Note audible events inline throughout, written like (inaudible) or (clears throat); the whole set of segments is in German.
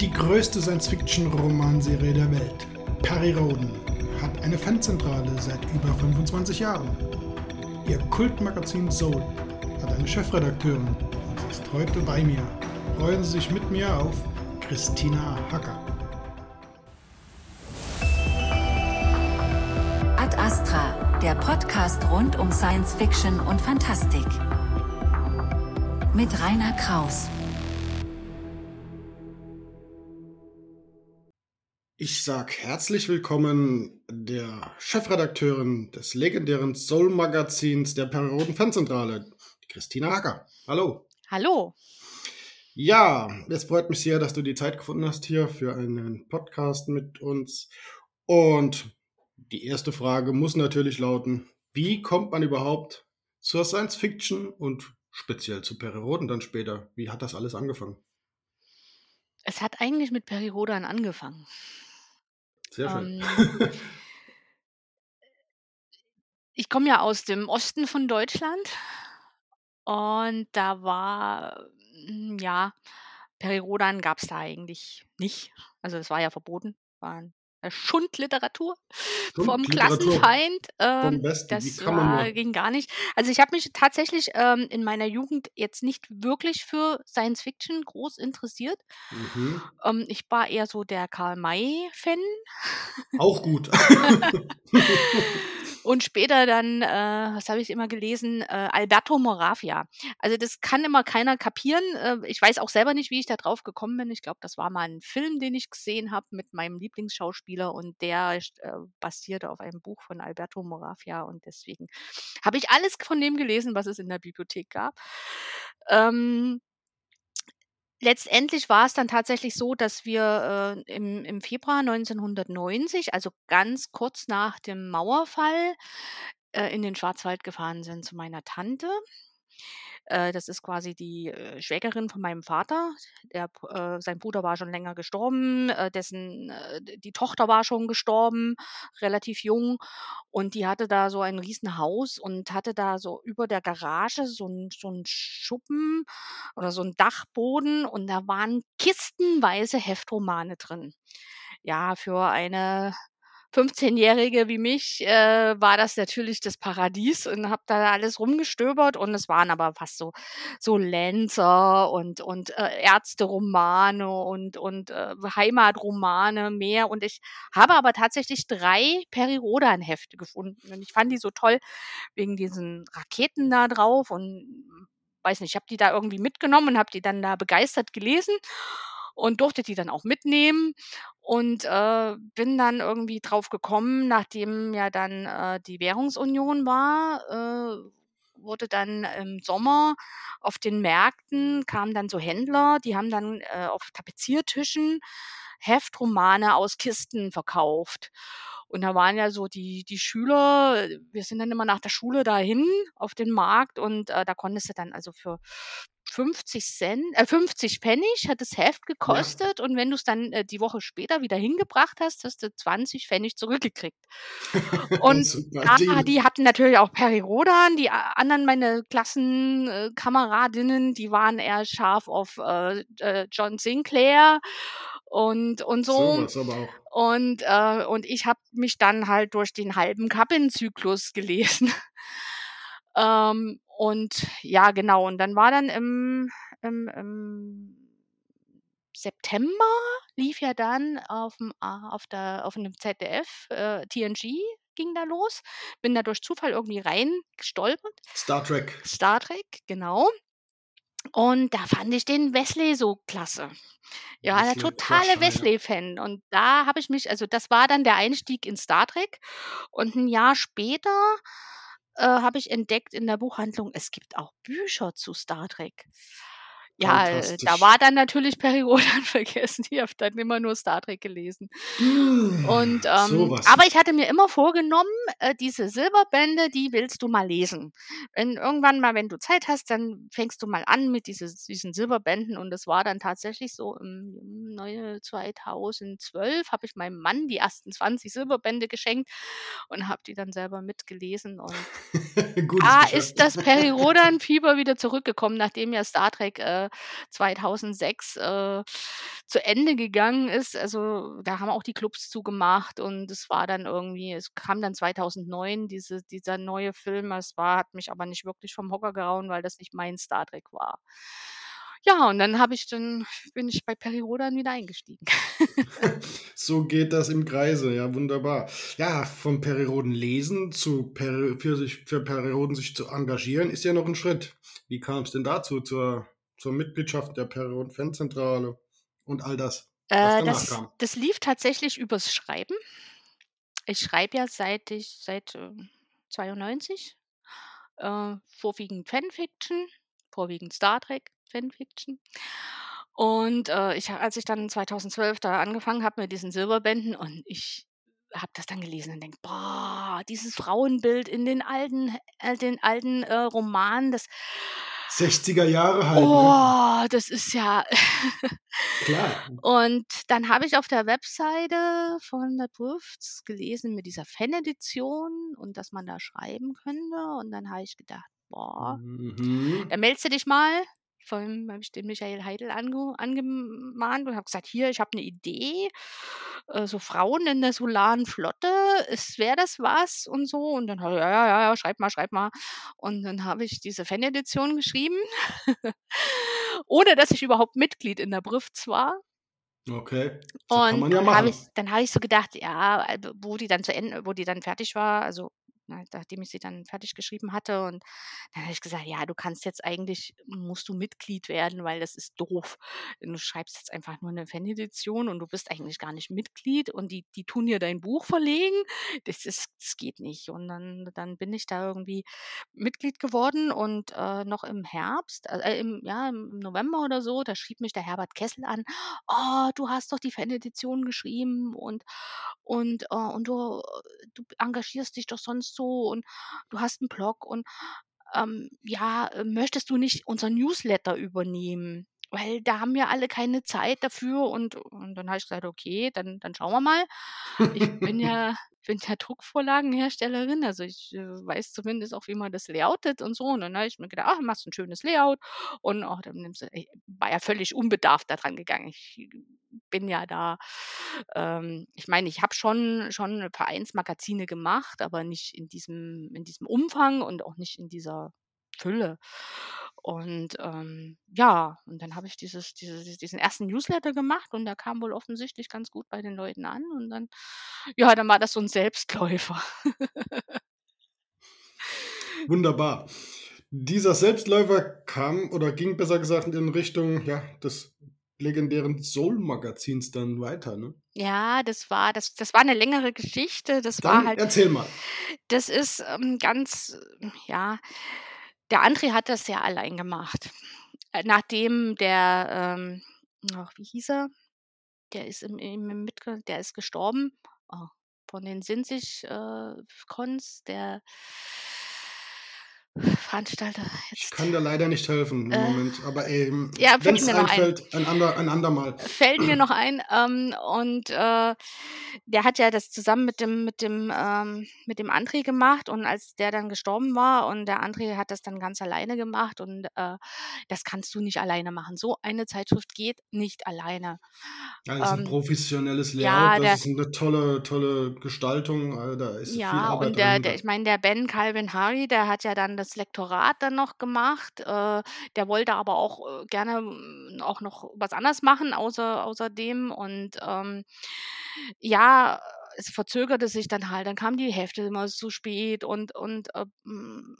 Die größte Science-Fiction-Romanserie der Welt, Perry Roden, hat eine Fanzentrale seit über 25 Jahren. Ihr Kultmagazin Soul hat eine Chefredakteurin und sie ist heute bei mir. Freuen Sie sich mit mir auf Christina Hacker. Ad Astra, der Podcast rund um Science Fiction und Fantastik. Mit Rainer Kraus. Ich sag herzlich willkommen der Chefredakteurin des legendären Soul-Magazins der Perioden Fanzentrale, Christina Hacker. Hallo. Hallo. Ja, es freut mich sehr, dass du die Zeit gefunden hast hier für einen Podcast mit uns. Und die erste Frage muss natürlich lauten, wie kommt man überhaupt zur Science Fiction und speziell zu Perioden dann später? Wie hat das alles angefangen? Es hat eigentlich mit Perirodan angefangen. Sehr schön. Ähm, (laughs) ich komme ja aus dem Osten von Deutschland und da war, hm, ja, Perirodan gab es da eigentlich nicht. Also es war ja verboten, war äh, Schundliteratur vom Klassenfeind. Ähm, Westen, das war, ging gar nicht. Also ich habe mich tatsächlich ähm, in meiner Jugend jetzt nicht wirklich für Science Fiction groß interessiert. Mhm. Ähm, ich war eher so der Karl May-Fan. Auch gut. (laughs) (laughs) (laughs) Und später dann, äh, was habe ich immer gelesen? Äh, Alberto Moravia. Also das kann immer keiner kapieren. Äh, ich weiß auch selber nicht, wie ich da drauf gekommen bin. Ich glaube, das war mal ein Film, den ich gesehen habe mit meinem Lieblingsschauspieler und der äh, basierte auf einem Buch von Alberto Moravia und deswegen habe ich alles von dem gelesen, was es in der Bibliothek gab. Ähm, letztendlich war es dann tatsächlich so, dass wir äh, im, im Februar 1990, also ganz kurz nach dem Mauerfall, äh, in den Schwarzwald gefahren sind zu meiner Tante. Äh, das ist quasi die äh, Schwägerin von meinem Vater. Der, äh, sein Bruder war schon länger gestorben, äh, dessen die Tochter war schon gestorben, relativ jung. Und die hatte da so ein Riesenhaus und hatte da so über der Garage so ein, so Schuppen oder so ein Dachboden und da waren kistenweise Heftromane drin. Ja, für eine 15-Jährige wie mich äh, war das natürlich das Paradies und habe da alles rumgestöbert und es waren aber fast so so Lenzer und und äh, Ärzteromane und und äh, Heimatromane mehr und ich habe aber tatsächlich drei Peri-Rodan-Hefte gefunden und ich fand die so toll wegen diesen Raketen da drauf und weiß nicht, ich habe die da irgendwie mitgenommen und habe die dann da begeistert gelesen und durfte die dann auch mitnehmen und äh, bin dann irgendwie drauf gekommen, nachdem ja dann äh, die Währungsunion war, äh, wurde dann im Sommer auf den Märkten, kamen dann so Händler, die haben dann äh, auf Tapeziertischen Heftromane aus Kisten verkauft. Und da waren ja so die, die Schüler, wir sind dann immer nach der Schule dahin auf den Markt und äh, da konntest du dann also für 50 Cent, äh, 50 Pfennig hat das Heft Ja, gekostet und wenn du es dann äh, die Woche später wieder hingebracht hast, hast du 20 Pfennig zurückgekriegt. (laughs) Und ja, die hatten natürlich auch Peri-Rodan, die a- anderen, meine Klassenkameradinnen, äh, die waren eher scharf auf äh, äh, John Sinclair und, und so. Auch. Und, äh, und ich habe mich dann halt durch den halben Kappenzyklus gelesen. (laughs) Ähm, und ja, genau. Und dann war dann im, im, im September lief ja dann aufm, A- auf, der, auf einem ZDF, äh, TNG ging da los. Bin da durch Zufall irgendwie reingestolpert. Star Trek. Star Trek, genau. Und da fand ich den Wesley so klasse. Ja, der totale ja. Wesley-Fan. Und da habe ich mich, also das war dann der Einstieg in Star Trek. Und ein Jahr später äh, habe ich entdeckt in der Buchhandlung, es gibt auch Bücher zu Star Trek. Ja, äh, da war dann natürlich Perry Rodan (laughs) vergessen. Ich habe dann immer nur Star Trek gelesen. Und Mm, ähm, sowas. aber ich hatte mir immer vorgenommen, äh, diese Silberbände, die willst du mal lesen. Wenn irgendwann mal, wenn du Zeit hast, dann fängst du mal an mit dieses, diesen Silberbänden. Und das war dann tatsächlich so im, neue 2012 habe ich meinem Mann die ersten 20 Silberbände geschenkt und habe die dann selber mitgelesen. Und (laughs) da Geschäft. ist das Peri-Rodan-Fieber wieder zurückgekommen, nachdem ja Star Trek äh, der 2006 äh, zu Ende gegangen ist. Also da haben auch die Clubs zugemacht und es war dann irgendwie, es kam dann 2009 diese, dieser neue Film. Es war, hat mich aber nicht wirklich vom Hocker gehauen, weil das nicht mein Star Trek war. Ja, und dann habe ich dann bin ich bei Periodan wieder eingestiegen. (laughs) so geht das im Kreise, ja, wunderbar. Ja, vom Perioden lesen zu Peri für, sich, für Perioden sich zu engagieren, ist ja noch ein Schritt. Wie kam es denn dazu, zur, zur Mitgliedschaft der Perioden Fanzentrale und all das? Äh, das, das, lief tatsächlich übers Schreiben. Ich schreibe ja seit ich seit äh, 92 äh, vorwiegend Fanfiction, vorwiegend Star Trek, Fanfiction. Und, äh, ich als ich dann 2012 da angefangen habe mit diesen Silberbänden und ich habe das dann gelesen und denke: „Boah, dieses Frauenbild in den alten äh, den alten, äh, Romanen, das 60er Jahre halt, ne? Oh, das ist ja (laughs) Klar. Und dann habe ich auf der Webseite von der Drifts gelesen mit dieser Fan-Edition und dass man da schreiben könnte und dann habe ich gedacht: „Boah, Mhm. da meldest du dich mal.“ vor allem habe ich den Michael Heidel ange angemahnt und habe gesagt: „Hier, ich habe eine Idee, äh, so Frauen in der solaren Flotte, wäre das was?“ und so. Und dann hat er: „Ja, ja, ja, schreib mal, schreib mal.“ Und dann habe ich diese Fanedition geschrieben, (laughs) ohne dass ich überhaupt Mitglied in der Brifts war. Okay, so Und ja dann habe ich dann habe ich so gedacht, ja, also, wo die dann zu Ende wo die dann fertig war, also nachdem ich sie dann fertig geschrieben hatte. Und dann habe ich gesagt, ja, du kannst jetzt eigentlich, musst du Mitglied werden, weil das ist doof. Du schreibst jetzt einfach nur eine Fanedition und du bist eigentlich gar nicht Mitglied und die, die tun dir dein Buch verlegen. Das, ist, das geht nicht. Und dann, dann bin ich da irgendwie Mitglied geworden und äh, noch im Herbst, äh, im, ja, im November oder so, da schrieb mich der Herbert Kessel an, oh, du hast doch die Fanedition geschrieben und, und, äh, und du, du engagierst dich doch sonst so und du hast einen Blog und ähm, ja, möchtest du nicht unser Newsletter übernehmen? Weil da haben wir alle keine Zeit dafür und, und dann habe ich gesagt, okay, dann, dann schauen wir mal. Ich bin (laughs) ja, bin ja Druckvorlagenherstellerin, also ich äh, weiß zumindest auch, wie man das layoutet und so. Und dann habe ich mir gedacht, ach, machst ein schönes Layout und oh, dann nimmst du, ich war ja völlig unbedarft daran gegangen. Ich bin ja da, ähm, ich meine, ich habe schon, schon Vereinsmagazine gemacht, aber nicht in diesem, in diesem Umfang und auch nicht in dieser Fülle. Und ähm, ja, und dann habe ich dieses, dieses, diesen ersten Newsletter gemacht und der kam wohl offensichtlich ganz gut bei den Leuten an. Und dann, ja, dann war das so ein Selbstläufer. Wunderbar. Dieser Selbstläufer kam oder ging besser gesagt in Richtung ja, des legendären Soul-Magazins dann weiter, ne? Ja, das war das das war eine längere Geschichte. Das war Dann halt erzähl mal. das ist, ähm, ganz ja, der André hat das ja allein gemacht. Äh, nachdem der, ähm ach, wie hieß er? Der ist im im mitge der ist gestorben, oh, von den Sinzig äh, der Veranstalter Ich jetzt. kann dir leider nicht helfen im Äh, Moment, aber, ähm, ja, fällt wenn's mir noch ein. einfällt, ein ander ein andermal. Fällt mir noch ein, ähm, und, äh, der hat ja das zusammen mit dem mit dem, ähm mit dem André gemacht und als der dann gestorben war und der André hat das dann ganz alleine gemacht und, äh, das kannst du nicht alleine machen. So eine Zeitschrift geht nicht alleine. Ja, das ist 'n Ähm, professionelles ja, Layout, der das ist 'ne tolle tolle Gestaltung, äh, da ist viel Ja, Arbeit und der der ich meine, der Ben Calvin Hari, der hat ja dann das Lektorat dann noch gemacht. Äh, der wollte aber auch, äh, gerne, hm, auch noch was anderes machen außer außer und, ähm, ja, es verzögerte sich dann halt. Dann kam die Hälfte immer zu spät und und, äh, hm,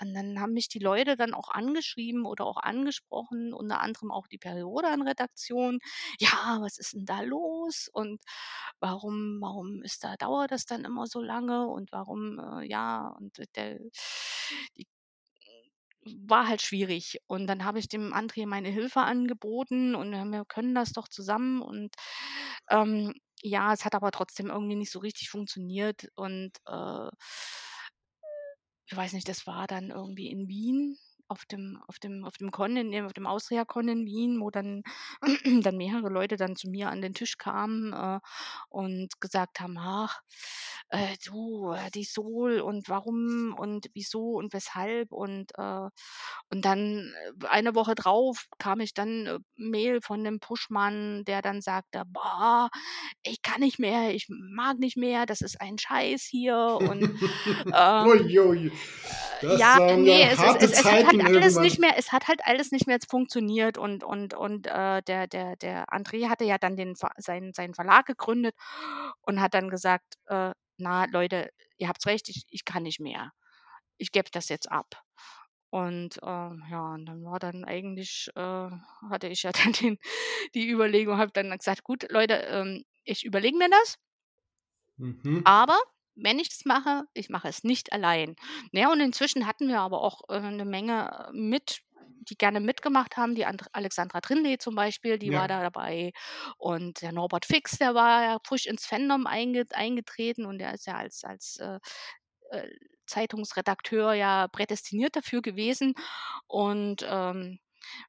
und dann haben mich die Leute dann auch angeschrieben oder auch angesprochen, unter anderem auch die Periodan-Redaktion: „Ja, was ist 'n da los? Und warum warum ist da dauert das dann immer so lange? Und warum, äh, ja“ und der die war halt schwierig. Und dann habe ich dem André meine Hilfe angeboten und wir können das doch zusammen. Und, ähm, ja, es hat aber trotzdem irgendwie nicht so richtig funktioniert. Und, äh ich weiß nicht, das war dann irgendwie in Wien auf dem auf dem auf dem Con in auf dem Austria-Con in Wien, wo dann (clears throat) dann mehrere Leute dann zu mir an den Tisch kamen, äh, und gesagt haben: „Ach, äh, du, äh, die Sohl und warum und wieso und weshalb?“ Und, äh und dann, äh, eine Woche drauf kam ich dann, äh, Mail von 'nem Puschmann, der dann sagte: „Boah, ich kann nicht mehr, ich mag nicht mehr, das ist ein Scheiß hier“ und, (laughs) ähm, Ui, ui. Das ja, ne, ja es es es es hat halt alles nicht mehr es hat halt alles nicht mehr funktioniert und und und, äh, der der der André hatte ja dann den seinen seinen Verlag gegründet und hat dann gesagt: „Äh, na Leute, ihr habt's recht, ich ich kann nicht mehr. Ich gebe das jetzt ab.“ Und, äh, ja, und dann war dann eigentlich äh, hatte ich ja (laughs) dann den die Überlegung habe dann gesagt: „Gut, Leute, ähm, ich überlege mir das“ Mhm. „aber wenn ich das mache, ich mache es nicht allein.“ Na ja, und inzwischen hatten wir aber auch, äh, 'ne Menge mit die gerne mitgemacht haben. Die And Alexandra Trindl zum Beispiel, die war Ja. da dabei und der Norbert Fix, der war ja frisch ins Fandom einge eingetreten und der ist ja als als, äh, äh, Zeitungsredakteur ja prädestiniert dafür gewesen. Und, ähm,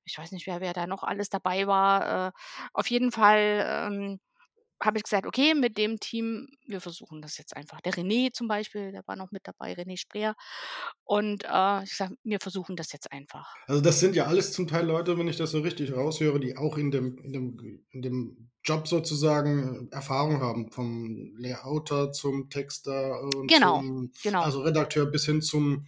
ich weiß nicht, wer wer da noch alles dabei war. Äh, auf jeden Fall, ähm, habe ich gesagt: „Okay, mit dem Team, wir versuchen das jetzt einfach.“ Der René zum Beispiel, der war noch mit dabei, René Spreer. Und, äh, ich sage: „Wir versuchen das jetzt einfach.“ Also, das sind ja alles zum Teil Leute, wenn ich das so richtig raushöre, die auch in dem in dem in dem Job sozusagen Erfahrung haben, vom Layouter zum Texter und Genau, zum genau. also, Redakteur bis hin zum,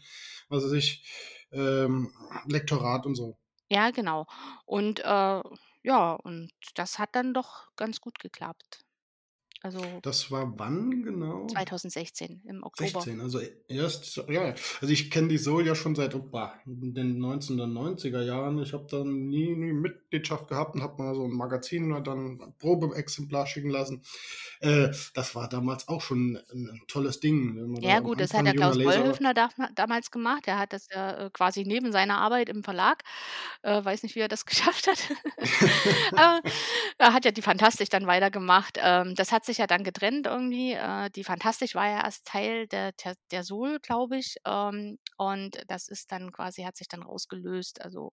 was weiß ich, ähm, Lektorat und so. Ja, genau. Und, äh, ja, und das hat dann doch ganz gut geklappt. Also Das war wann genau? 2016 im Oktober. 16, also, erst ja, also, ich kenne die Sohl ja schon seit, oh, den 1990er Jahren. Ich habe da nie nie Mitgliedschaft gehabt und habe mal so 'n Magazin mir dann Probeexemplar schicken lassen. Äh, das war damals auch schon 'n 'n tolles Ding, da Ja gut, das hat der Klaus. Wollhöfner dama damals gemacht. Der hat das ja, äh, quasi neben seiner Arbeit im Verlag äh, weiß nicht, wie er das (laughs) geschafft hat. (laughs) Aber er hat ja die Fantastik dann weitergemacht. Ähm, das hat sich ja dann getrennt irgendwie. Äh, die Fantastik war ja erst Teil der der der Sohl, glaube ich. Ähm, und das ist dann quasi hat sich dann rausgelöst, also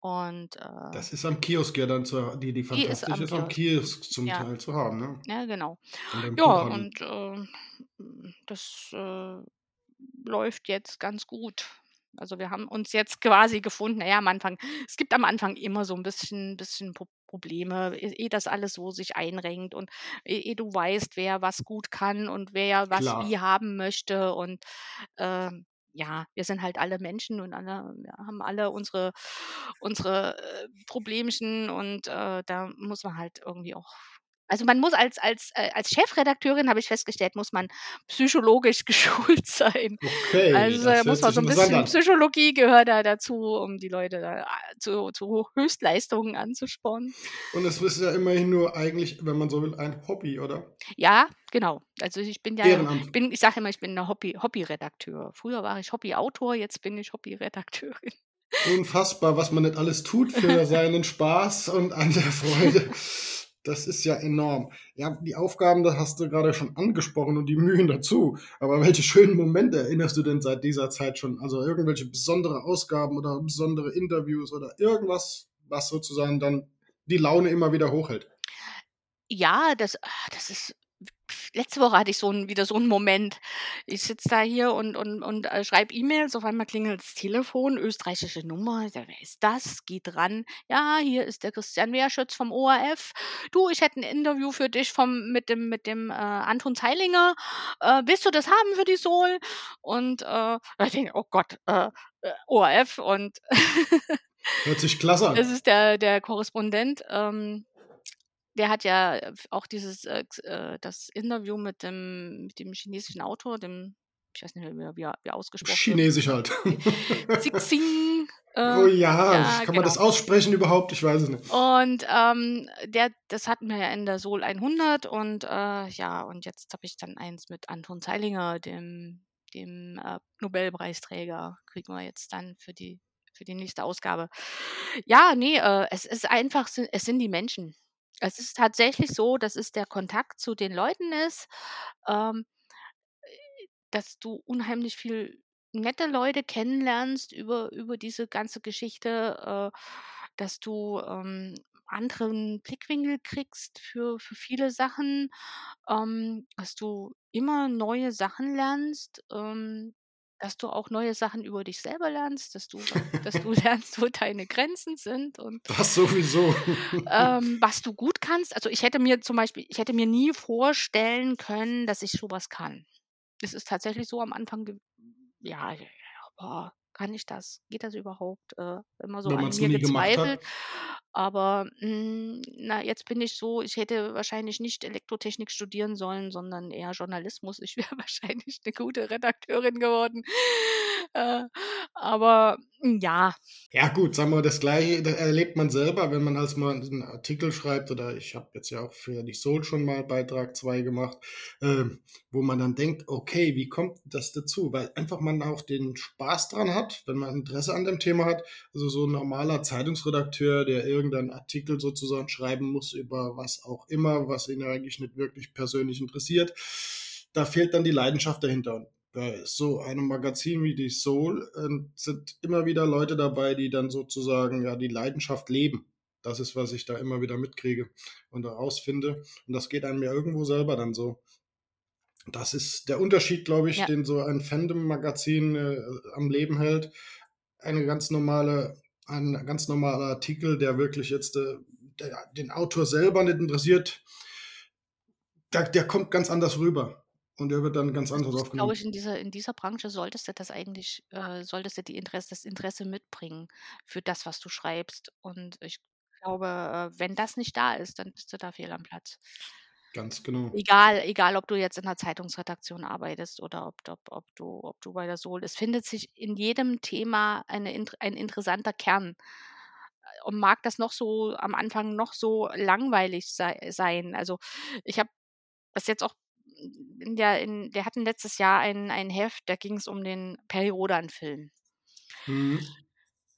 und, äh Das ist am Kiosk ja dann zu die die Die ist Fantastik am ist am Kiosk. Kiosk zum Ja. Teil zu haben, ne? Ja, genau. Ja, und, äh, das, äh, läuft jetzt ganz gut. Also, wir haben uns jetzt quasi gefunden. Na ja, am Anfang es gibt am Anfang immer so 'n bisschen bisschen Probleme, e ehe das alles so sich einrenkt und e ehe du weißt, wer was gut kann und wer was Klar. wie haben möchte. Und, ähm, ja, wir sind halt alle Menschen und alle haben alle unsere unsere, äh, Problemchen und, äh, da muss man halt irgendwie auch also, man muss als als äh, als Chefredakteurin, habe ich festgestellt, muss man psychologisch (laughs) geschult sein. Okay, Also, muss man so 'n interessant bisschen an. Psychologie gehört da dazu, um die Leute da a zu zu Höchstleistungen anzuspornen. Und es ist ja immerhin nur eigentlich, wenn man so will, ein Hobby, oder? Ja, genau. Also, ich bin ja Ehrenamt. bin ich sage immer, ich bin 'ne Hobby Hobbyredakteur. Früher war ich Hobbyautor, jetzt bin ich Hobbyredakteurin. Unfassbar, was man nicht alles tut für (laughs) seinen Spaß und an der Freude. (laughs) Das ist ja enorm. Ja, die Aufgaben, da hast du grade schon angesprochen und die Mühen dazu. Aber welche schönen Momente erinnerst du denn seit dieser Zeit schon? Also, irgendwelche besondere Ausgaben oder besondere Interviews oder irgendwas, was sozusagen dann die Laune immer wieder hochhält? Ja, das ah, das ist letzte Woche hatte ich so 'n wieder so 'n Moment. Ich sitze da hier und und und, äh, schreibe E-Mails, auf einmal klingelt's Telefon, österreichische Nummer. Sage: „Wer ist das?“ Gehe dran. „Ja, hier ist der Christian Wehrschütz vom ORF. Du, ich hätte 'n Interview für dich vom mit dem mit dem, äh, Anton Zeilinger. Äh, willst du das haben für die Sohl?“ Und, äh, ich denke: „Oh Gott, äh, äh, ORF“ und Hört sich klasse (laughs) das an. ist der der Korrespondent, ähm, der hat ja f auch dieses, äh, äh, das Interview mit dem mit dem chinesischen Autor, dem ich weiß nicht mehr, wie er wie er ausgesprochen wird. Chinesisch halt. Cixin, (laughs) Oh äh, ja, ja, kann man genau. das aussprechen überhaupt? Ich weiß es nicht. Und, ähm, der das hatten wir ja in der Sohl 100 und, äh, ja, und jetzt habe ich dann eins mit Anton Zeilinger, dem dem, äh, Nobelpreisträger kriegen wir jetzt dann für die für die nächste Ausgabe. Ja, ne, äh, es ist einfach es sind die Menschen. Es ist tatsächlich so, dass es der Kontakt zu den Leuten ist, ähm, äh, dass du unheimlich viel nette Leute kennenlernst über über diese ganze Geschichte, äh, dass du, ähm, anderen Blickwinkel kriegst für für viele Sachen, ähm, dass du immer neue Sachen lernst, ähm, dass du auch neue Sachen über dich selber lernst, dass du dass du (laughs) lernst, wo deine Grenzen sind und (laughs) Das sowieso. ähm, was du gut kannst. Also, ich hätte mir zum Beispiel ich hätte mir nie vorstellen können, dass ich so was kann. Es ist tatsächlich so am Anfang ja, ja, ja, boah, kann ich das? Geht das überhaupt? Äh, immer so Wenn an mir gezweifelt. Aber, hm, na, jetzt bin ich so ich hätte wahrscheinlich nicht Elektrotechnik studieren sollen, sondern eher Journalismus. Ich (laughs) wäre wahrscheinlich 'ne gute Redakteurin geworden. Äh, aber, hm, ja. Ja gut, sagen wir, das Gleiche da erlebt man selber, wenn man halt mal 'n Artikel schreibt oder ich habe jetzt ja auch für die Soul schon mal Beitrag 2 gemacht, ähm, wo man dann denkt: „Okay, wie kommt das dazu?“ Weil einfach man auch den Spaß dran hat, wenn man Interesse an dem Thema hat. Also, so 'n normaler Zeitungsredakteur, der irgendeinen Artikel sozusagen schreiben muss über was auch immer, was ihn eigentlich nicht wirklich persönlich interessiert, da fehlt dann die Leidenschaft dahinter. Und bei so einem Magazin wie die Soul, ähm, sind immer wieder Leute dabei, die dann sozusagen, ja, die Leidenschaft leben. Das ist, was ich da immer wieder mitkriege und herausfinde. Und das geht einem ja irgendwo selber dann so. Das ist der Unterschied, glaube ich, Ja. den so ein Fandom-Magazin, äh, am Leben hält. Eine ganz normale ein ganz normaler Artikel, der wirklich jetzt, äh, der den Autor selber nicht interessiert der der kommt ganz anders rüber und der wird dann ganz anders ist, glaube ich aufgenommen. in dieser in dieser Branche solltest du das eigentlich äh, solltest du die Interesse das Interesse mitbringen für das, was du schreibst. Und ich glaube, äh, wenn das nicht da ist, dann bist du da fehl am Platz. Ganz genau. Egal egal, ob du jetzt in 'ner Zeitungsredaktion arbeitest oder ob ob ob du ob du bei der Soul es findet sich in jedem Thema eine ein interessanter Kern. Äh, und mag das noch so am Anfang noch so langweilig sei sein. Also, ich habe das jetzt auch in der in wir hatten letztes Jahr ein ein Heft, da ging's um den Peri Rhodan-Film. Mhm.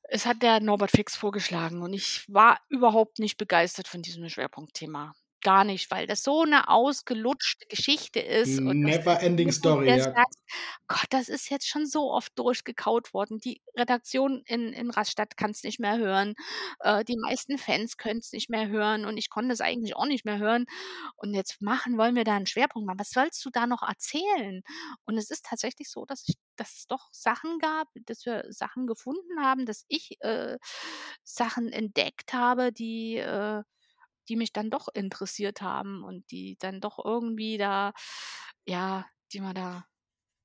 Es hat der Norbert Fix vorgeschlagen und ich war überhaupt nicht begeistert von diesem Schwerpunktthema. Gar nicht, weil das so 'ne ausgelutschte Geschichte ist Never ending story, ja. sagst: „Gott, das ist jetzt schon so oft durchgekaut worden. Die Redaktion in in Rastatt kann's nicht mehr hören. Äh, die meisten Fans können's nicht mehr hören und ich konnte es eigentlich auch nicht mehr hören. Und jetzt machen wollen wir da 'n Schwerpunkt machen. Was sollst du da noch erzählen?“ Und es ist tatsächlich so, dass ich dass es doch Sachen gab dass wir Sachen gefunden haben, dass ich, äh, Sachen entdeckt habe, die äh, die mich dann doch interessiert haben und die dann doch irgendwie da ja, die man da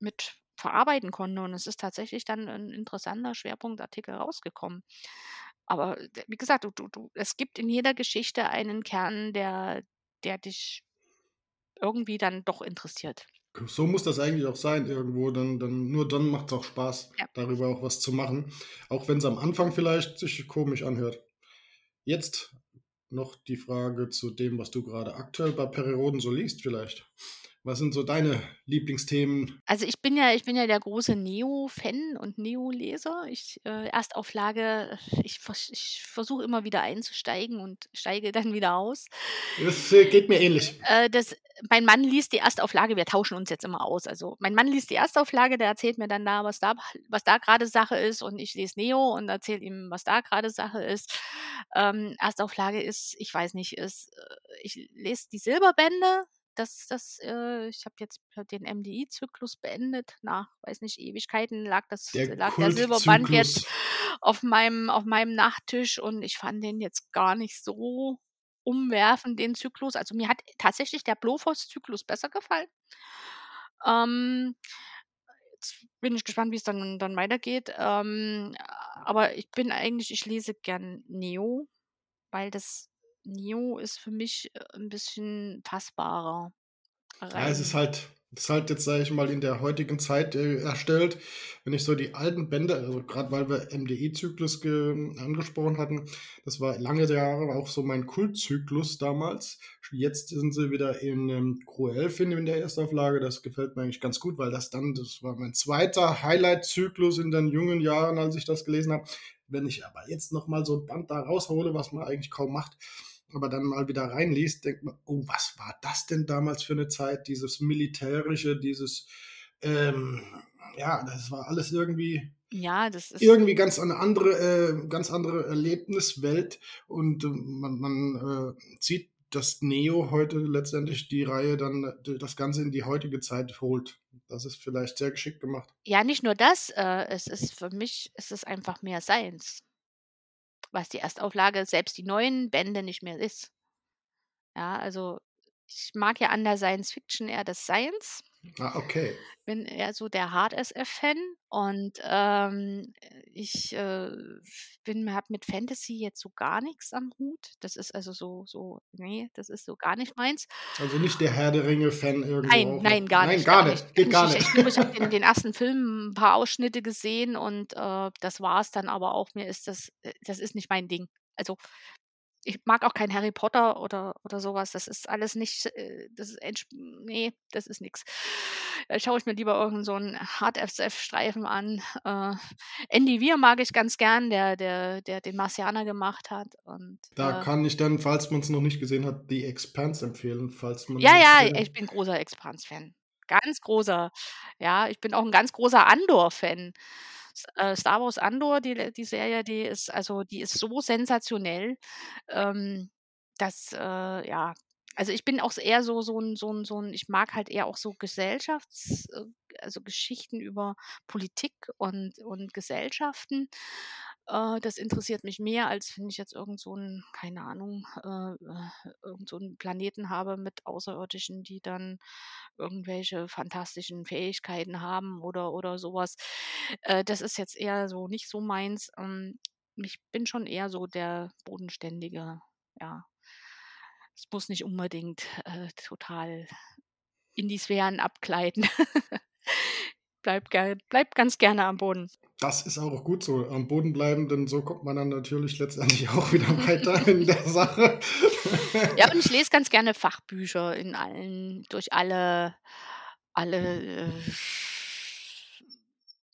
mit verarbeiten konnte. Und es ist tatsächlich dann 'n interessanter Schwerpunktartikel rausgekommen. Aber wie gesagt, du du du es gibt in jeder Geschichte einen Kern, der der dich irgendwie dann doch interessiert. So muss das eigentlich auch sein irgendwo, dann dann nur dann macht's auch Spaß, Ja. darüber auch was zu machen, auch wenn's am Anfang vielleicht sich komisch anhört. Jetzt noch die Frage zu dem, was du grade aktuell bei Peri Rhodan so liest vielleicht. Was sind so deine Lieblingsthemen? Also, ich bin ja ich bin ja der große Neo-Fan und Neo-Leser. Ich äh, Erstauflage ich versch ich versuche immer wieder einzusteigen und steige dann (laughs) wieder aus. Es, äh, geht mir ähnlich. Äh, das mein Mann liest die Erstauflage wir tauschen uns jetzt immer aus. Also, mein Mann liest die Erstauflage, der erzählt mir dann da, was da was da grade Sache ist und ich lese Neo und erzähle ihm, was da grade Sache ist. Ähm, Erstauflage ist ich weiß nicht, ist äh, ich lese die Silberbände. Das das äh, ich habe jetzt den MDI-Zyklus beendet. Nach, weiß nicht, Ewigkeiten lag das Der lag der Silberband jetzt auf meinem auf meinem Nachttisch und ich fand den jetzt gar nicht so umwerfend, den Zyklus. Also, mir hat tatsächlich der Blofeld-Zyklus besser gefallen. Ähm, jetzt bin ich gespannt, wie's dann dann weitergeht. Ähm, aber ich bin eigentlich ich lese gern Neo, weil das Neo ist für mich, äh, 'n bisschen fassbarer. Ja, es ist halt ist halt jetzt, sage ich mal, in der heutigen Zeit, äh, erstellt. Wenn ich so die alten Bände also, grad weil wir MDI-Zyklus ge angesprochen hatten, das war lange Jahre auch so mein Kultzyklus damals. Jetzt sind sie wieder in, ähm, Gros-Elfin in der Erstauflage. Das gefällt mir eigentlich ganz gut, weil das dann das war mein 2. Highlight-Zyklus in den jungen Jahren, als ich das gelesen habe. Wenn ich aber jetzt noch mal so 'n Band da raushole, was man eigentlich kaum macht, aber dann mal wieder reinliest, denkt man: „Oh, was war das denn damals für 'ne Zeit?“ Dieses Militärische, dieses, ähm, ja, das war alles irgendwie Ja, das ist irgendwie ganz eine andere, äh, ganz andere Erlebniswelt und äh, man, man äh, sieht, dass Neo heute letztendlich die Reihe dann das Ganze in die heutige Zeit holt. Das ist vielleicht sehr geschickt gemacht. ja, nicht nur das, äh, es ist für mich ist es einfach mehr Science, was die Erstauflage, selbst die neuen Bände nicht mehr ist. Ja, also ich mag ja an der Science Fiction eher das Science. Ah, okay. Bin eher so der Hard-SF-Fan und ähm, ich äh, bin, habe mit Fantasy jetzt so gar nichts am Hut. Das ist also so, so, nee, das ist so gar nicht meins. Also nicht der Herr der Ringe-Fan irgendwo. Nein, auch. nein, gar Nein, nicht. gar gar nicht. Geht gar Ich, nicht. ich, ich habe den, den ersten Film ein paar Ausschnitte gesehen und äh, das war es dann aber auch. Mir ist das, äh, das ist nicht mein Ding. Also ich mag auch kein Harry Potter oder, oder sowas. Das ist alles nicht, äh, das ist, nee, das ist nix. Da schaue ich mir lieber irgendeinen so einen Hard-SF-Streifen an. Äh, Andy Weir mag ich ganz gern, der, der, der den Marcianer gemacht hat. Und, Da äh, kann ich dann, falls man es noch nicht gesehen hat, The Expanse empfehlen, falls man Ja, ja, hat. ich bin großer Expanse-Fan. Ganz großer. Ja, ich bin auch ein ganz großer Andor-Fan. Äh, Star Wars Andor, die, die Serie, die ist, also die ist so sensationell, ähm, dass, äh, ja, also ich bin auch eher so, so ein, so ein, so ein, ich mag halt eher auch so Gesellschafts-, äh, also Geschichten über Politik und, und Gesellschaften. Äh, das interessiert mich mehr, als wenn ich jetzt irgend so ein, keine Ahnung, äh, äh, irgend so einen Planeten habe mit Außerirdischen, die dann irgendwelche fantastischen Fähigkeiten haben oder, oder sowas. Äh, das ist jetzt eher so nicht so meins. Ähm, ich bin schon eher so der bodenständige, ja. Es muss nicht unbedingt äh, total in die Sphären abgleiten. (laughs) bleib, bleib ganz gerne am Boden. Das ist auch gut so, am Boden bleiben, denn so kommt man dann natürlich letztendlich auch wieder weiter in der Sache. Ja, und ich lese ganz gerne Fachbücher in allen, durch alle, alle, äh,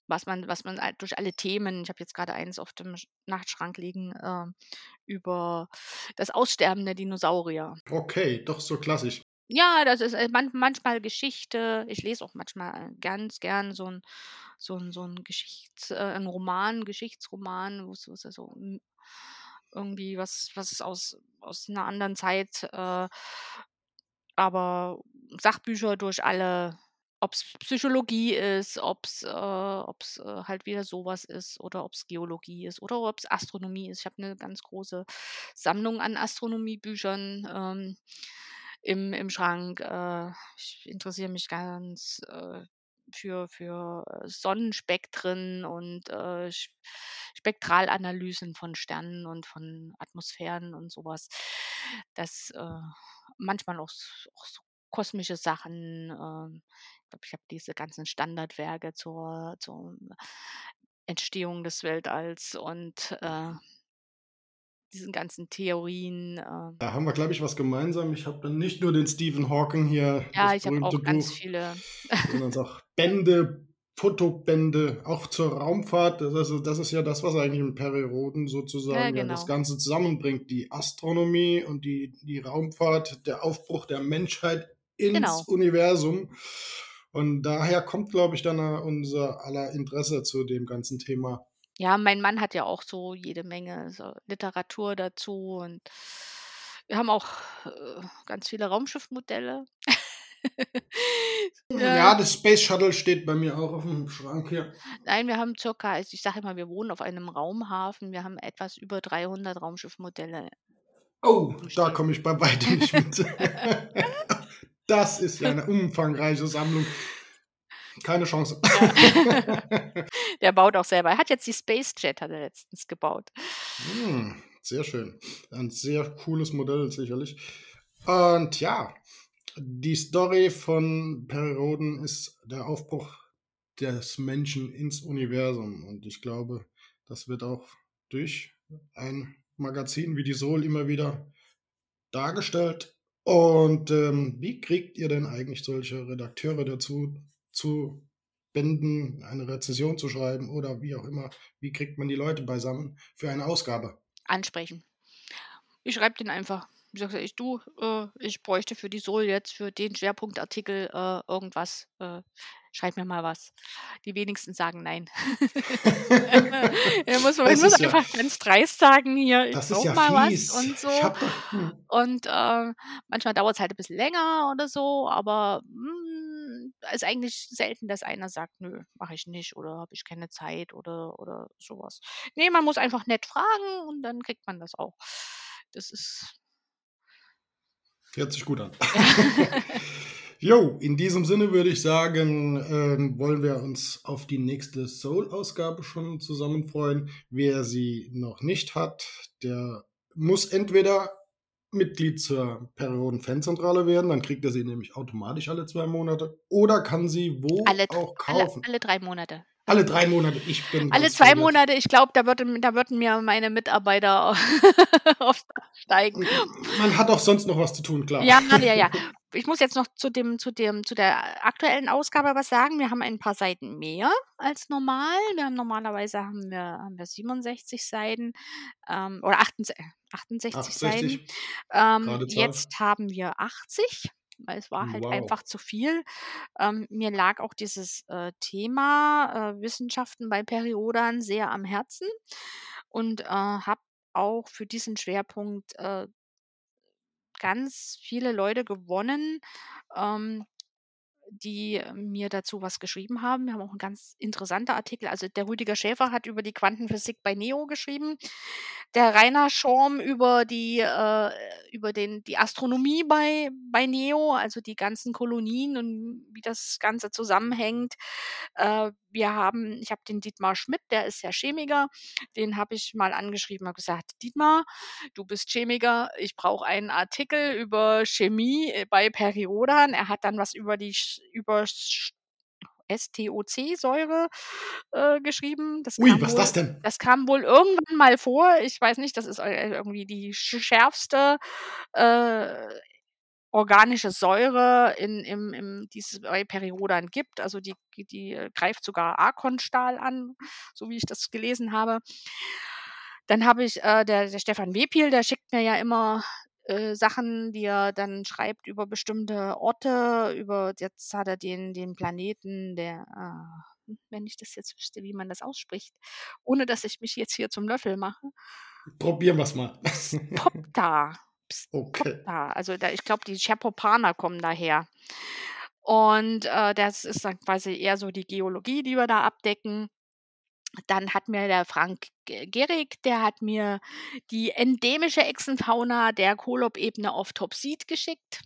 was man, was man halt durch alle Themen. Ich habe jetzt gerade eins auf dem Sch- Nachtschrank liegen äh, über das Aussterben der Dinosaurier. Okay, doch so klassisch. Ja, das ist äh, man, manchmal Geschichte. Ich lese auch manchmal ganz gern so ein, so ein, so ein Geschichts-, äh, ein Roman, Geschichtsroman, wo es es so irgendwie was, was aus, aus einer anderen Zeit, äh, aber Sachbücher durch alle, ob es Psychologie ist, ob es äh, äh, halt wieder sowas ist oder ob es Geologie ist oder ob es Astronomie ist. Ich habe eine ganz große Sammlung an Astronomiebüchern ähm, im, im Schrank. Äh, ich interessiere mich ganz äh, für, für äh, Sonnenspektren und äh, Spektralanalysen von Sternen und von Atmosphären und sowas. Das äh, manchmal auch, auch so kosmische Sachen. ähm, ich glaube, ich habe diese ganzen Standardwerke zur, zur Entstehung des Weltalls und äh, diesen ganzen Theorien. Äh, Da haben wir, glaube ich, was gemeinsam. Ich habe dann nicht nur den Stephen Hawking hier, ja, ich habe auch ganz Buch, viele. sondern (laughs) auch Bände, Fotobände, auch zur Raumfahrt. Das, also, das ist ja das, was eigentlich im Perioden Ja, sozusagen ja, das genau. Ganze zusammenbringt. Die Astronomie und die, die Raumfahrt, der Aufbruch der Menschheit ins Genau. Universum. Und daher kommt, glaube ich, dann unser aller Interesse zu dem ganzen Thema. Ja, mein Mann hat ja auch so jede Menge so Literatur dazu und wir haben auch äh, ganz viele Raumschiffmodelle. (laughs) Ja, Ja, das Space Shuttle steht bei mir auch auf dem Schrank hier. nein, wir haben circa, also ich sage immer, wir wohnen auf einem Raumhafen. Wir haben etwas über 300 Raumschiffmodelle Oh, da komme ich bei weitem nicht mit. (laughs) (laughs) Das ist ja eine umfangreiche Sammlung. Keine Chance. Ja. (laughs) Der baut auch selber. Er hat jetzt die Space Jet, hat er letztens gebaut. Hm, sehr schön. Ein sehr cooles Modell, sicherlich. Und ja, die Story von Perioden ist der Aufbruch des Menschen ins Universum. Und ich glaube, das wird auch durch ein Magazin wie die Soul immer wieder dargestellt. Und ähm, wie kriegt ihr denn eigentlich solche Redakteure dazu, zu Bänden eine Rezession zu schreiben oder wie auch immer? Wie kriegt man die Leute beisammen für eine Ausgabe? Ansprechen. Ich schreibe den einfach. Ich sage ich: „Du, äh, ich bräuchte für die Soul jetzt für den Schwerpunktartikel, äh, irgendwas, äh, schreib mir mal was.“ Die wenigsten sagen nein. (laughs) (laughs) Ja, muss man Das muss ist ja einfach ganz dreist sagen: „Hier, ich brauche ja mal was“ fies. und Ich so. doch hm. Und, äh, manchmal dauert's halt 'n bisschen länger oder so, aber, hm, ist eigentlich selten, dass einer sagt: „Nö, mache ich nicht“ oder „habe ich keine Zeit“ oder oder so was. Ne, man muss einfach nett fragen und dann kriegt man das auch. Das ist Hört sich gut an. (laughs) (laughs) Jo, in diesem Sinne würde ich sagen, ähm, wollen wir uns auf die nächste Soul-Ausgabe schon zusammen freuen. Wer sie noch nicht hat, der muss entweder Mitglied zur Perioden-Fanzentrale werden, dann kriegt er sie nämlich automatisch alle 2 Monate oder kann sie wo Alle auch alle kaufen. alle 3 Monate. Alle 3 Monate. Ich bin Alle 2 verwirrt. Monate, ich glaube, da würden da würden mir meine Mitarbeiter (laughs) aufs Dach steigen. M man hat auch sonst noch was zu tun, klar. Ja, ja, ja. (laughs) Ich muss jetzt noch zu dem zu dem zu der aktuellen Ausgabe was sagen. Wir haben ein paar Seiten mehr als normal. Wir haben normalerweise haben wir haben wir 67 Seiten, ähm, oder achtundsech 68 Seiten. 68, Ähm, gerade Zahl. jetzt haben wir 80, weil es war halt Wow. einfach zu viel. Ähm, mir lag auch dieses, äh, Thema, äh, Wissenschaften bei Periodan sehr am Herzen und, äh, habe auch für diesen Schwerpunkt, äh ganz viele Leute gewonnen, ähm, die mir dazu was geschrieben haben. Wir haben auch 'n ganz interessanter Artikel also, der Rüdiger Schäfer hat über die Quantenphysik bei NEO geschrieben, der Rainer Schorm über die äh, über den die Astronomie bei bei NEO, also, die ganzen Kolonien und wie das Ganze zusammenhängt. Äh, wir haben ich habe den Dietmar Schmidt, der ist ja Chemiker, den habe ich mal angeschrieben, habe gesagt: „Dietmar, du bist Chemiker, ich brauche einen Artikel über Chemie, äh, bei Periodan.“ Er hat dann was über die über STOC-Säure, äh, geschrieben. Das Ui, kam was ist wohl das denn? das kam wohl irgendwann mal vor. Ich weiß nicht, das ist, äh, irgendwie die sch schärfste, äh, organische Säure in im im die es bei Periodan gibt. Also, die die äh, greift sogar Arkonstahl an, so wie ich das gelesen habe. Dann habe ich äh, der der Stefan Wepil, der schickt mir ja immer, äh, Sachen, die er dann schreibt über bestimmte Orte, über jetzt hat er den den Planeten der äh, wenn ich das jetzt wüsste, wie man das ausspricht, ohne dass ich mich jetzt hier zum Löffel mache. Probieren wir's mal. (laughs) Pskopta, Okay. Pskopta. Also, da ich glaube, die Chapopaner kommen daher. Und, äh, das ist dann quasi eher so die Geologie, die wir da abdecken. Dann hat mir der Frank Ge Gehrig, der hat mir die endemische Echsenfauna der Kohlab-Ebene auf Topsit geschickt.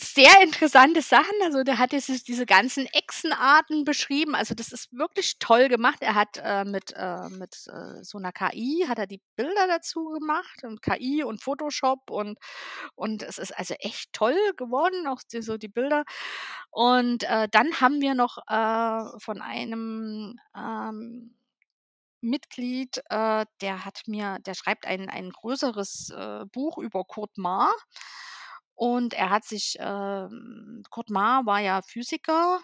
Sehr interessante Sachen. Also, der hat dieses diese ganzen Echsenarten beschrieben. Also, das ist wirklich toll gemacht. Er hat, äh, mit äh, mit, äh, so 'ner KI hat er die Bilder dazu gemacht und KI und Photoshop und und es ist also echt toll geworden, auch die so die Bilder. Und, äh, dann haben wir noch, äh, von einem, ähm, Mitglied, äh, der hat mir der schreibt ein ein größeres, Buch über Kurt Maar. Und er hat sich, ähm Kurt Maar war ja Physiker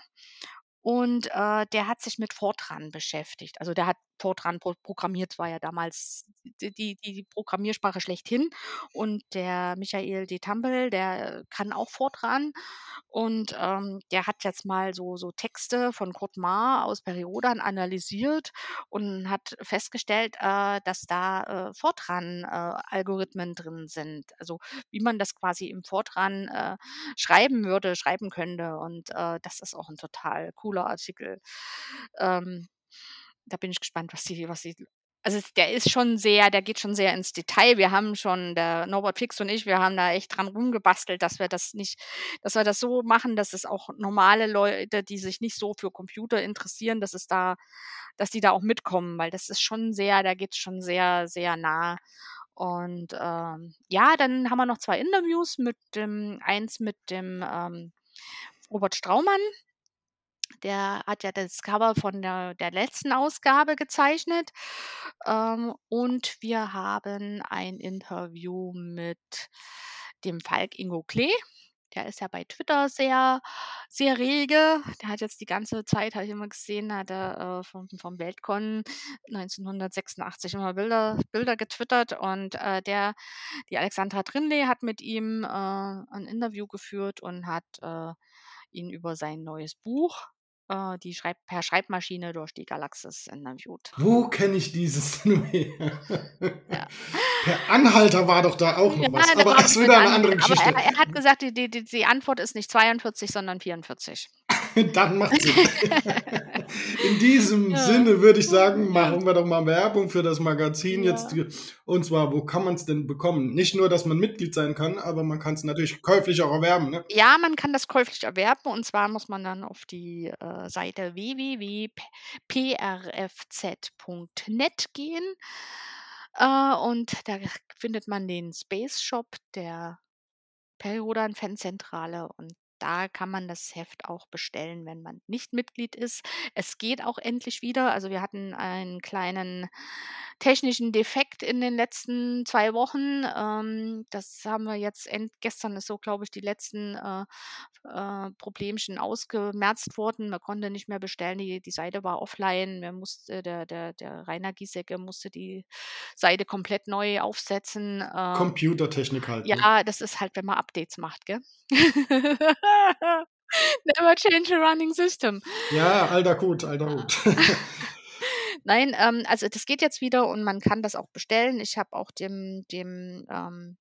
und, äh, der hat sich mit Fortran beschäftigt. Also, der hat Fortran pro programmiert, war ja damals d die die Programmiersprache schlechthin. Und der Michael de Tampel, der kann auch Fortran und, ähm, der hat jetzt mal so so Texte von Kurt Maar aus Periodan analysiert und hat festgestellt, äh, dass da, äh, Fortran, äh, Algorithmen drin sind. Also, wie man das quasi im Fortran, äh, schreiben würde schreiben könnte. Und, äh, das ist auch 'n total cooler Artikel. Ähm, da bin ich gespannt, was die was die also, der ist schon sehr der geht schon sehr ins Detail. Wir haben schon der Norbert Fix und ich, wir haben da echt dran rumgebastelt, dass wir das nicht dass wir das so machen, dass es auch normale Leute, die sich nicht so für Computer interessieren, dass es da dass die da auch mitkommen, weil das ist schon sehr da geht's schon sehr, sehr nah. Und, ähm, ja, dann haben wir noch 2 Interviews mit dem eins mit dem, ähm, Robert Straumann. Der hat ja das Cover von der der letzten Ausgabe gezeichnet. Ähm, und wir haben ein Interview mit dem Falk Ingo Klee. der ist ja bei Twitter sehr, sehr rege. Der hat jetzt die ganze Zeit, habe ich immer gesehen, hat er äh, vom, vom Weltcon 1986 immer Bilder, Bilder getwittert und äh, der, die Alexandra Trinley hat mit ihm äh, ein Interview geführt und hat äh, ihn über sein neues Buch äh, die Schreib per Schreibmaschine durch die Galaxis interviewt. Wo kenne ich dieses (laughs) her? Ja. Per Anhalter war doch da auch noch ja, was, aber das ist wieder eine andere Geschichte. Aber er, er, hat gesagt, die, die, die Antwort ist nicht 42, sondern 44. (laughs) Dann macht Sinn. (laughs) In diesem ja. Sinne würde ich sagen, machen wir doch mal Werbung für das Magazin ja. jetzt. Und zwar, wo kann man es denn bekommen? Nicht nur, dass man Mitglied sein kann, aber man kann es natürlich käuflich auch erwerben. Ne? Ja, man kann das käuflich erwerben. Und zwar muss man dann auf die äh, Seite www.prfz.net gehen. Äh, und da findet man den Space Shop der Periodan Fanzentrale und da kann man das Heft auch bestellen, wenn man nicht Mitglied ist. Es geht auch endlich wieder. Also wir hatten einen kleinen technischen Defekt in den letzten zwei Wochen. Ähm, das haben wir jetzt, end, gestern ist so, glaube ich, die letzten äh, äh, Problemchen ausgemerzt worden. Man konnte nicht mehr bestellen, die, die Seite war offline. Wir musste, der, der, der Rainer Giesecke musste die Seite komplett neu aufsetzen. Äh, Computertechnik halt. Ne? Ja, das ist halt, wenn man Updates macht, gell? (laughs) (laughs) Never change a running system. Ja, alter Hut, alter Hut. (laughs) Nein, ähm, also das geht jetzt wieder und man kann das auch bestellen. Ich habe auch dem, dem, ähm,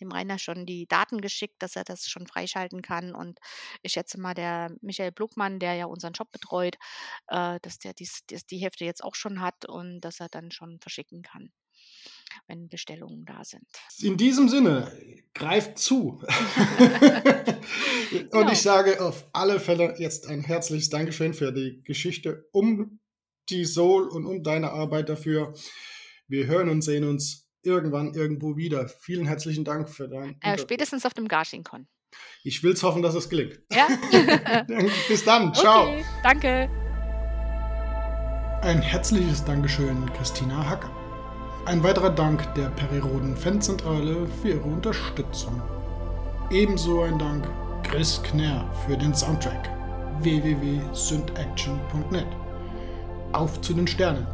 dem Rainer schon die Daten geschickt, dass er das schon freischalten kann. Und ich schätze mal, der Michael Blugmann, der ja unseren Shop betreut, äh, dass der dies, dies, die Hefte jetzt auch schon hat und dass er dann schon verschicken kann wenn Bestellungen da sind. In diesem Sinne, greift zu. (laughs) Und genau. ich sage auf alle Fälle jetzt ein herzliches Dankeschön für die Geschichte um die Soul und um deine Arbeit dafür. Wir hören und sehen uns irgendwann irgendwo wieder. Vielen herzlichen Dank für dein. Äh, spätestens auf dem Garching-Con. Ich will es hoffen, dass es gelingt. Ja? (laughs) Bis dann. Ciao. Okay, danke. Ein herzliches Dankeschön, Christina Hacker. Ein weiterer Dank der Periroden Fanzentrale für ihre Unterstützung. Ebenso ein Dank Chris Knär für den Soundtrack www.syntaction.net. Auf zu den Sternen!